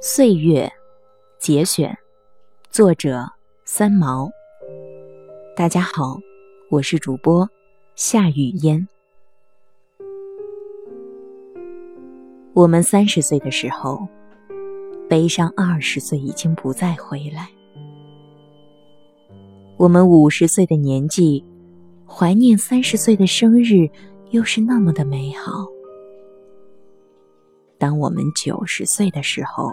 岁月节选，作者三毛。大家好，我是主播夏雨嫣。我们三十岁的时候，悲伤二十岁已经不再回来；我们五十岁的年纪，怀念三十岁的生日，又是那么的美好。当我们九十岁的时候，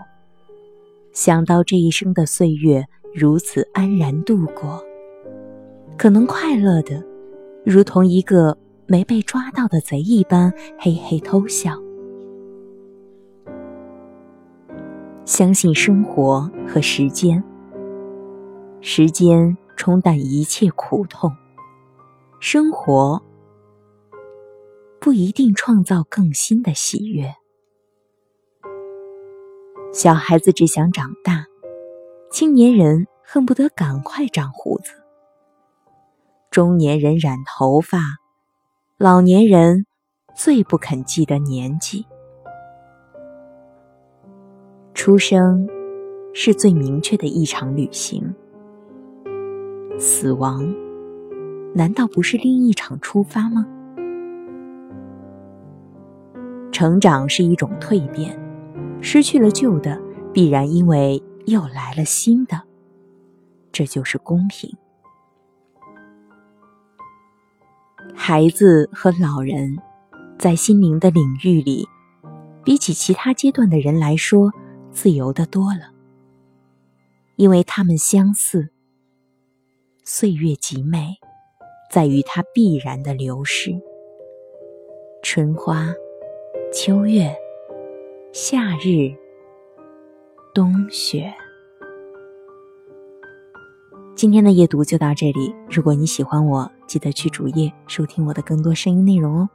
想到这一生的岁月如此安然度过，可能快乐的，如同一个没被抓到的贼一般，嘿嘿偷笑。相信生活和时间，时间冲淡一切苦痛，生活不一定创造更新的喜悦。小孩子只想长大，青年人恨不得赶快长胡子，中年人染头发，老年人最不肯记得年纪。出生是最明确的一场旅行，死亡难道不是另一场出发吗？成长是一种蜕变。失去了旧的，必然因为又来了新的，这就是公平。孩子和老人在心灵的领域里，比起其他阶段的人来说，自由的多了，因为他们相似。岁月极美，在于它必然的流逝。春花，秋月。夏日，冬雪。今天的夜读就到这里。如果你喜欢我，记得去主页收听我的更多声音内容哦。